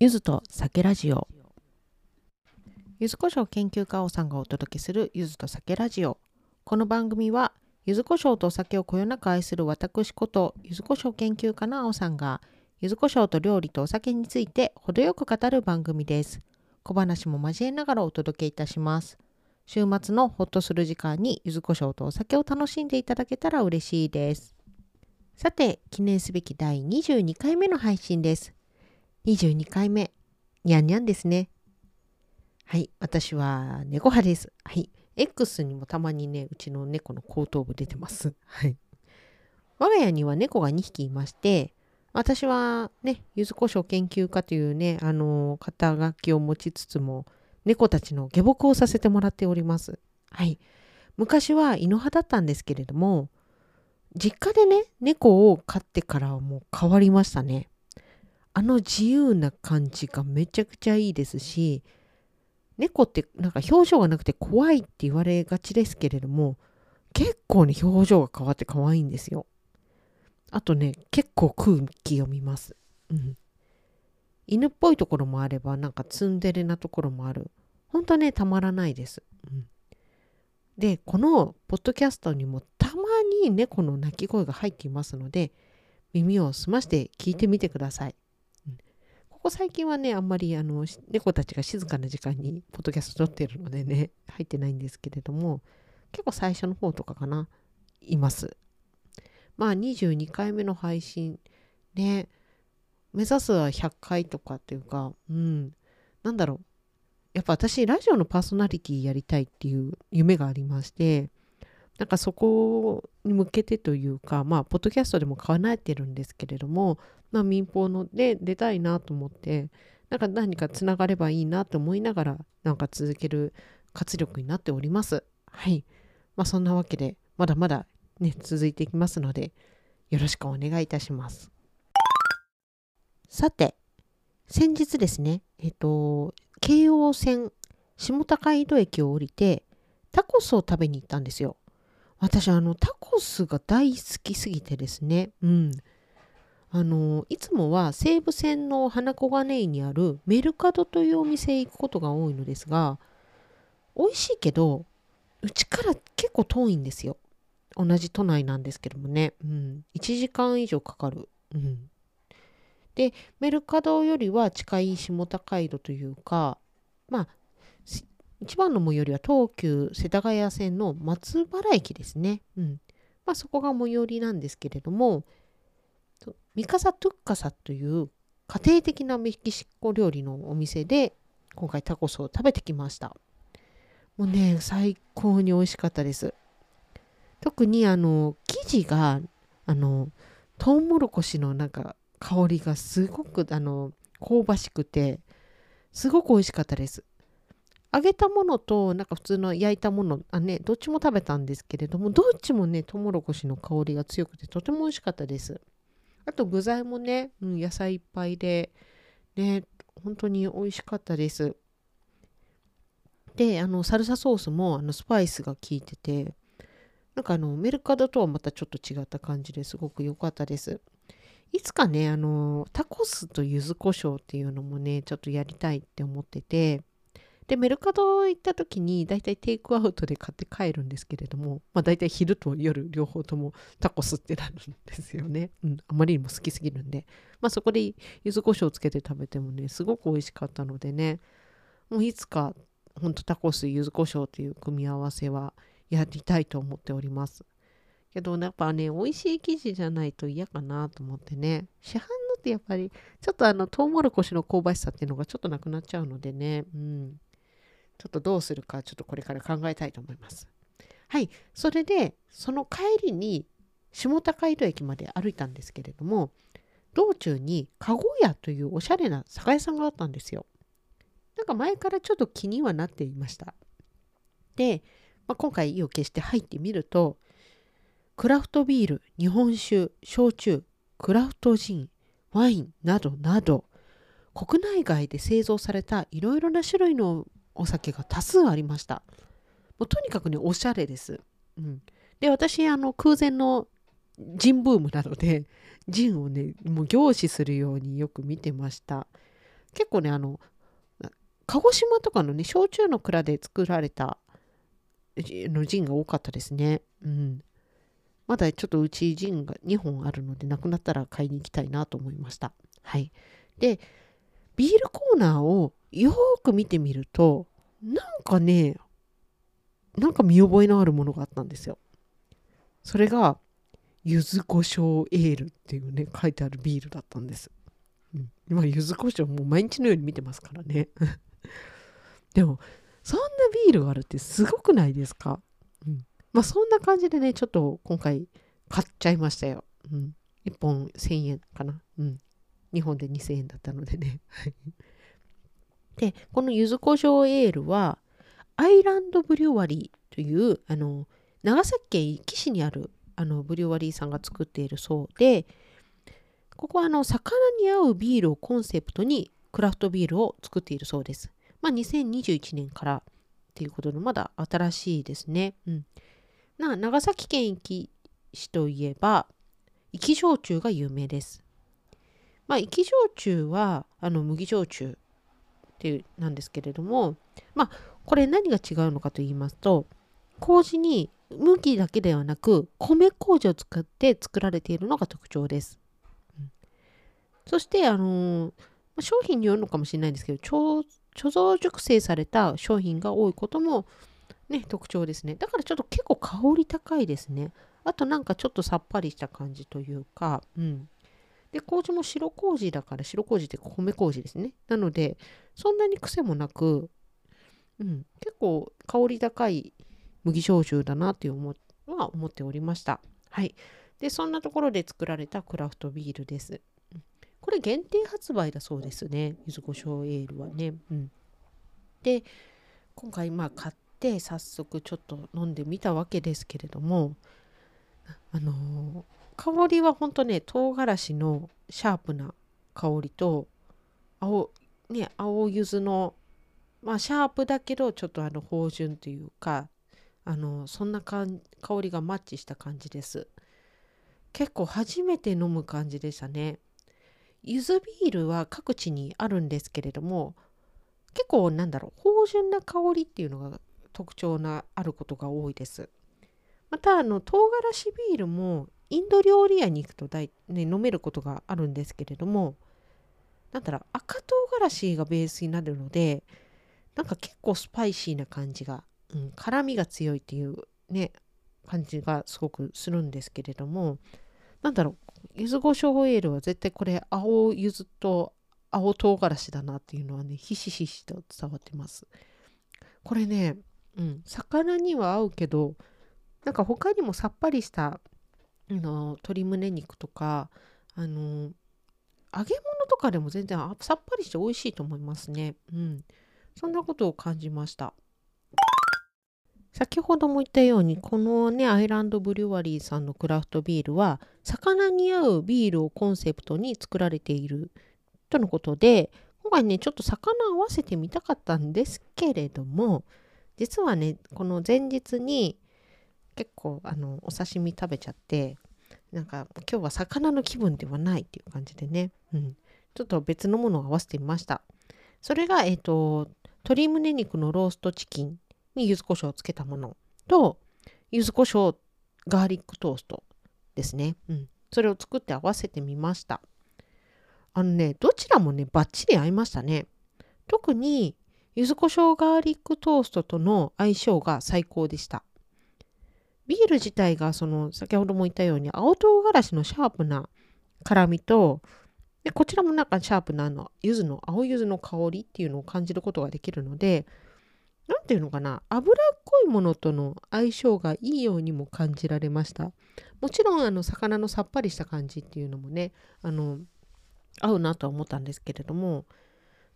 ゆずと酒ラジオ。ゆずこしょう研究家王さんがお届けするゆずと酒ラジオ。この番組はゆずこしょうとお酒をこよなく愛する私ことゆずこしょう研究家の青さんがゆずこしょうと料理とお酒について程よく語る番組です。小話も交えながらお届けいたします。週末のホッとする時間にゆずこしょうとお酒を楽しんでいただけたら嬉しいです。さて記念すべき第22回目の配信です。22回目にゃんにゃんですねはい私は猫派ですはい X にもたまにねうちの猫の後頭部出てますはい我が家には猫が2匹いまして私はね、柚子胡椒研究家というね、あの、肩書きを持ちつつも、猫たちの下僕をさせてもらっております。はい。昔は犬派だったんですけれども、実家でね、猫を飼ってからはもう変わりましたね。あの自由な感じがめちゃくちゃいいですし、猫ってなんか表情がなくて怖いって言われがちですけれども、結構ね、表情が変わって可愛いんですよ。あとね、結構空気読みます。うん。犬っぽいところもあれば、なんかツンデレなところもある。ほんとね、たまらないです。うん。で、このポッドキャストにもたまに猫の鳴き声が入っていますので、耳を澄まして聞いてみてください。ここ最近はね、あんまりあの猫たちが静かな時間にポッドキャスト撮ってるのでね、入ってないんですけれども、結構最初の方とかかな、います。まあ22回目の配信ね目指すは100回とかっていうかうんなんだろうやっぱ私ラジオのパーソナリティやりたいっていう夢がありましてなんかそこに向けてというかまあポッドキャストでも叶えてるんですけれどもまあ民放ので出たいなと思ってなんか何かつながればいいなと思いながらなんか続ける活力になっておりますはいまあそんなわけでまだまだね、続いていきますので、よろしくお願いいたします。さて、先日ですね、えっと、京王線下高井戸駅を降りて、タコスを食べに行ったんですよ。私、あの、タコスが大好きすぎてですね、うん。あの、いつもは西武線の花小金井にあるメルカドというお店へ行くことが多いのですが、美味しいけど、うちから結構遠いんですよ。同じ都内なんですけどもね、うん、1時間以上かかる。うん、で、メルカドよりは近い下高井戸というか、まあ、一番の最寄りは東急世田谷線の松原駅ですね。うん。まあ、そこが最寄りなんですけれども、ミカサ・トゥッカサという家庭的なメキシコ料理のお店で今回タコスを食べてきました。もうね、最高に美味しかったです。特にあの生地があのトウモロコシのなんか香りがすごくあの香ばしくてすごく美味しかったです。揚げたものとなんか普通の焼いたものあねどっちも食べたんですけれどもどっちもねトウモロコシの香りが強くてとても美味しかったです。あと具材もね、うん、野菜いっぱいでね本当に美味しかったです。であのサルサソースもあのスパイスが効いててなんかあのメルカドとはまたちょっと違った感じですごく良かったです。いつかね、あの、タコスと柚子胡椒っていうのもね、ちょっとやりたいって思ってて、で、メルカド行った時に大体テイクアウトで買って帰るんですけれども、まあ大体昼と夜両方ともタコスってなるんですよね。うん、あまりにも好きすぎるんで。まあそこで柚子胡椒つけて食べてもね、すごく美味しかったのでね、もういつかほんとタコス、柚子胡椒っていう組み合わせはやりたいと思っております。けど、やっぱね、美味しい生地じゃないと嫌かなと思ってね、市販のってやっぱり、ちょっとあの、トウモロコシの香ばしさっていうのがちょっとなくなっちゃうのでね、うん。ちょっとどうするか、ちょっとこれから考えたいと思います。はい。それで、その帰りに、下高井戸駅まで歩いたんですけれども、道中に、かご屋というおしゃれな酒屋さんがあったんですよ。なんか前からちょっと気にはなっていました。で、まあ、今回意を決して入ってみるとクラフトビール日本酒焼酎クラフトジンワインなどなど国内外で製造されたいろいろな種類のお酒が多数ありましたもうとにかくねおしゃれです、うん、で私あの空前のジンブームなのでジンをねもう凝視するようによく見てました結構ねあの鹿児島とかのね焼酎の蔵で作られたのジンが多かったですね。うん。まだちょっとうちジンが2本あるのでなくなったら買いに行きたいなと思いました。はい。で、ビールコーナーをよーく見てみると、なんかね、なんか見覚えのあるものがあったんですよ。それが、柚子胡椒エールっていうね、書いてあるビールだったんです。うん、今、柚子胡椒もう毎日のように見てますからね。でも、そんなビールがあるってすごくないですか、うん、まあそんな感じでね、ちょっと今回買っちゃいましたよ。うん、1本1000円かな。うん。2本で2000円だったのでね。で、この柚子胡椒エールは、アイランドブリュワリーという、あの、長崎県壱岐市にあるあのブリュワリーさんが作っているそうで、ここはあの魚に合うビールをコンセプトにクラフトビールを作っているそうです。まあ、2021年からっていうことで、まだ新しいですね。うん。な長崎県壱岐市といえば、壱岐焼酎が有名です。まあ、壱岐焼酎はあの麦焼酎っていうなんですけれども、まあ、これ何が違うのかと言いますと、麹に麦だけではなく米麹を使って作られているのが特徴です。うん、そして、あのー、商品によるのかもしれないんですけど貯蔵熟成された商品が多いことも、ね、特徴ですね。だからちょっと結構香り高いですね。あとなんかちょっとさっぱりした感じというか、うん。で、麹も白麹だから白麹って米麹ですね。なので、そんなに癖もなく、うん、結構香り高い麦焼酎だなっていう思は思っておりました。はい。で、そんなところで作られたクラフトビールです。これ限定発売だそうですね。柚子胡椒エールはね。うん。で、今回まあ買って早速ちょっと飲んでみたわけですけれども、あのー、香りは本当ね、唐辛子のシャープな香りと、青、ね、青柚子の、まあシャープだけどちょっとあの芳醇というか、あのそんな香りがマッチした感じです。結構初めて飲む感じでしたね。ゆずビールは各地にあるんですけれども結構なんだろう芳醇な香りっていうのが特徴なあることが多いです。またあの唐辛子ビールもインド料理屋に行くと大、ね、飲めることがあるんですけれどもなんだろう赤唐辛子がベースになるのでなんか結構スパイシーな感じがうん、辛みが強いっていうね感じがすごくするんですけれどもなんだろう柚子胡椒エールは絶対これ青柚子と青唐辛子だなっていうのはねひしひしと伝わってます。これね、うん、魚には合うけどなんか他にもさっぱりしたあの鶏胸肉とかあの揚げ物とかでも全然さっぱりして美味しいと思いますね。うん。そんなことを感じました。先ほども言ったようにこのねアイランドブリュワリーさんのクラフトビールは魚に合うビールをコンセプトに作られているとのことで今回ねちょっと魚合わせてみたかったんですけれども実はねこの前日に結構あのお刺身食べちゃってなんか今日は魚の気分ではないっていう感じでね、うん、ちょっと別のものを合わせてみましたそれがえっ、ー、と鶏胸肉のローストチキンに柚子胡椒をつけたものと、柚子胡椒ガーリックトーストですね。うん。それを作って合わせてみました。あのね、どちらもね、バッチリ合いましたね。特に、柚子胡椒ガーリックトーストとの相性が最高でした。ビール自体が、その、先ほども言ったように、青唐辛子のシャープな辛みと、でこちらもなんかシャープなあの、柚子の、青柚子の香りっていうのを感じることができるので、何て言うのかな脂っこいものとの相性がいいようにも感じられました。もちろんあの魚のさっぱりした感じっていうのもねあの合うなとは思ったんですけれども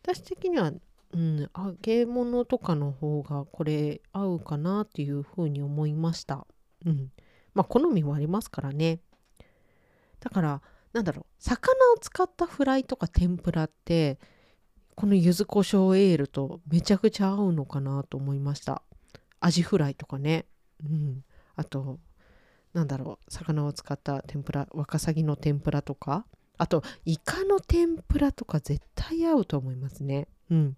私的には、うん、揚げ物とかの方がこれ合うかなっていうふうに思いました、うん、まあ好みもありますからねだからなんだろう魚を使ったフライとか天ぷらってこの柚子胡椒エールとめちゃくちゃ合うのかなと思いましたアジフライとかねうんあとなんだろう魚を使った天ぷらワカサギの天ぷらとかあと、イカの天ぷらとか絶対合うと思いますね。うん。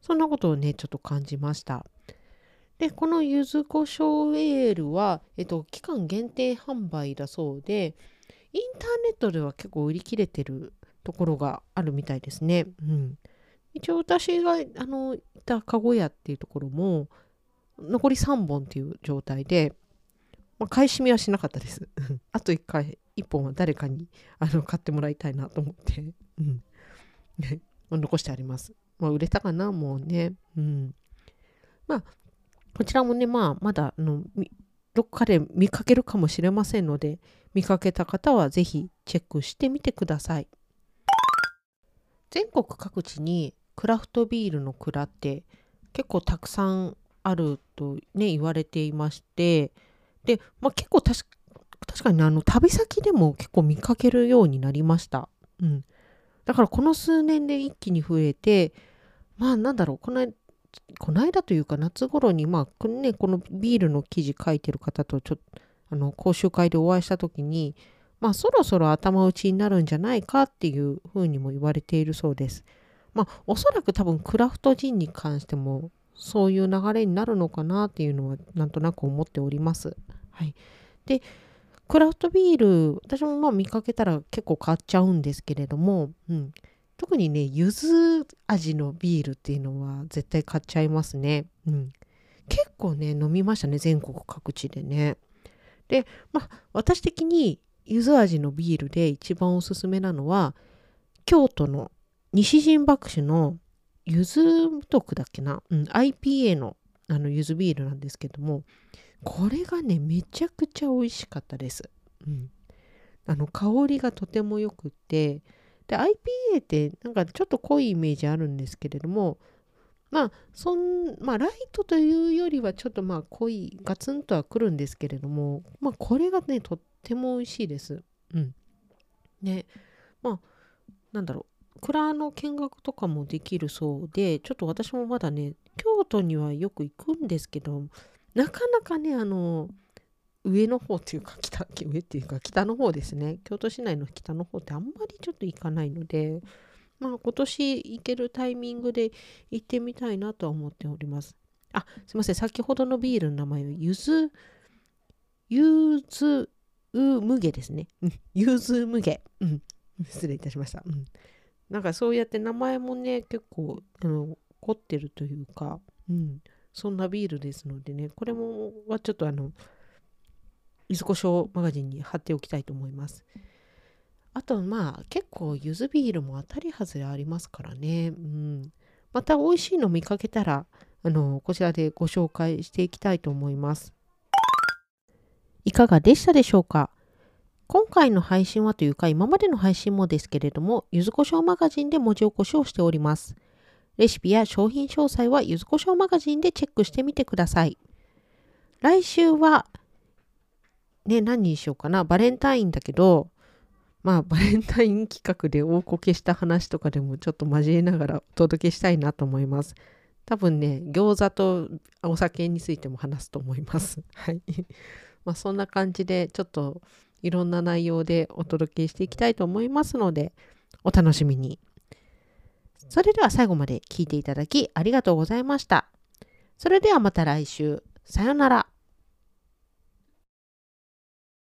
そんなことをね、ちょっと感じました。で、この柚子胡椒エールは、えっと、期間限定販売だそうで、インターネットでは結構売り切れてるところがあるみたいですね。うん。一応私があのいた籠屋っていうところも残り3本っていう状態で、まあ、買い占めはしなかったです。あと1回1本は誰かにあの買ってもらいたいなと思って、うん、残してあります。まあ、売れたかなもうね。うん。まあこちらもね、まあまだあのどっかで見かけるかもしれませんので見かけた方は是非チェックしてみてください。全国各地にクラフトビールの蔵って結構たくさんあるとね言われていましてで、まあ、結構確かに、あの旅先でも結構見かけるようになりました。うん、だからこの数年で一気に増えてまあなんだろうこのこの間というか夏頃にまあねこのビールの記事書いてる方とちょっとあの講習会でお会いした時にまあそろそろ頭打ちになるんじゃないかっていうふうにも言われているそうです。まあおそらく多分クラフトジンに関してもそういう流れになるのかなっていうのはなんとなく思っております。はい。で、クラフトビール、私もまあ見かけたら結構買っちゃうんですけれども、うん、特にね、柚子味のビールっていうのは絶対買っちゃいますね。うん、結構ね、飲みましたね、全国各地でね。で、まあ私的に柚子味のビールで一番おすすめなのは京都の西陣博酒の柚子徳だっけな、うん、IPA のあの柚子ビールなんですけどもこれがねめちゃくちゃ美味しかったです、うん、あの香りがとてもよくてで IPA ってなんかちょっと濃いイメージあるんですけれどもまあそんまあライトというよりはちょっとまあ濃いガツンとはくるんですけれどもまあこれがねとっても美味しいです。うん。ねまあなんだろう蔵の見学とかもできるそうでちょっと私もまだね京都にはよく行くんですけどなかなかねあの上の方っていうか北上っていうか北の方ですね京都市内の北の方ってあんまりちょっと行かないのでまあ今年行けるタイミングで行ってみたいなとは思っております。あ、すいません。先ほどのビールの名前は、ゆず、ゆずうむげですね。ゆずむげ。うん。失礼いたしました。うん。なんかそうやって名前もね、結構、あの、凝ってるというか、うん。そんなビールですのでね、これもはちょっとあの、柚子胡椒マガジンに貼っておきたいと思います。あとまあ結構ゆずビールも当たり外れありますからね。うん、また美味しいの見かけたらあのこちらでご紹介していきたいと思います。いかがでしたでしょうか？今回の配信はというか今までの配信もですけれどもゆずこしょうマガジンで文字起こしをしております。レシピや商品詳細はゆずこしょうマガジンでチェックしてみてください。来週はね、何にしようかな。バレンタインだけど、まあバレンタイン企画で大こけした話とかでもちょっと交えながらお届けしたいなと思います。多分ね、餃子とお酒についても話すと思います。はい。まあそんな感じでちょっといろんな内容でお届けしていきたいと思いますので、お楽しみに。それでは最後まで聞いていただきありがとうございました。それではまた来週。さようなら。